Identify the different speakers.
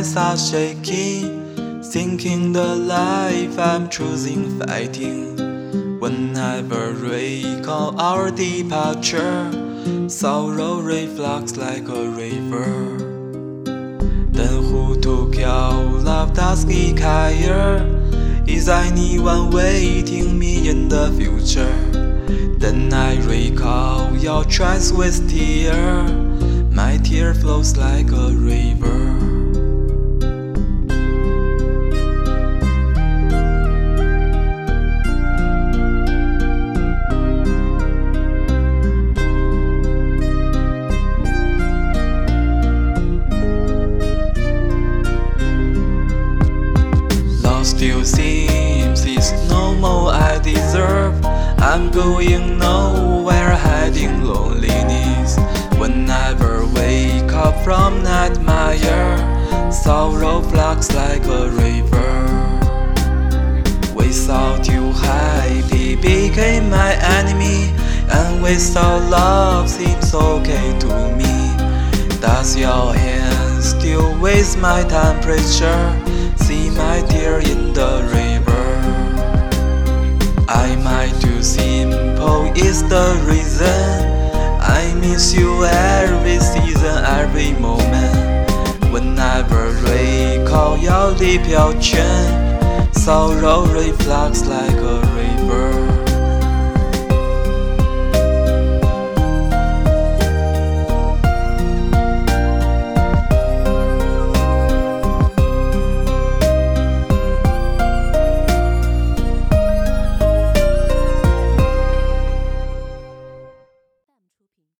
Speaker 1: eyes are shaking, thinking the life I'm choosing fighting. Whenever recall our departure, sorrow reflects like a river. Then who took your love he care? Is anyone waiting me in the future? Then I recall your trance with tear. My tear flows like a river. Still seems it's no more I deserve. I'm going nowhere, hiding loneliness. Whenever up from nightmare, sorrow flux like a river. Without you, happy became my enemy, and without love seems okay to me. Does your hand still waste my temperature? See my tear in the river. I might too simple is the reason. Whenever recall your lip, your chin, sorrow reflects like a river.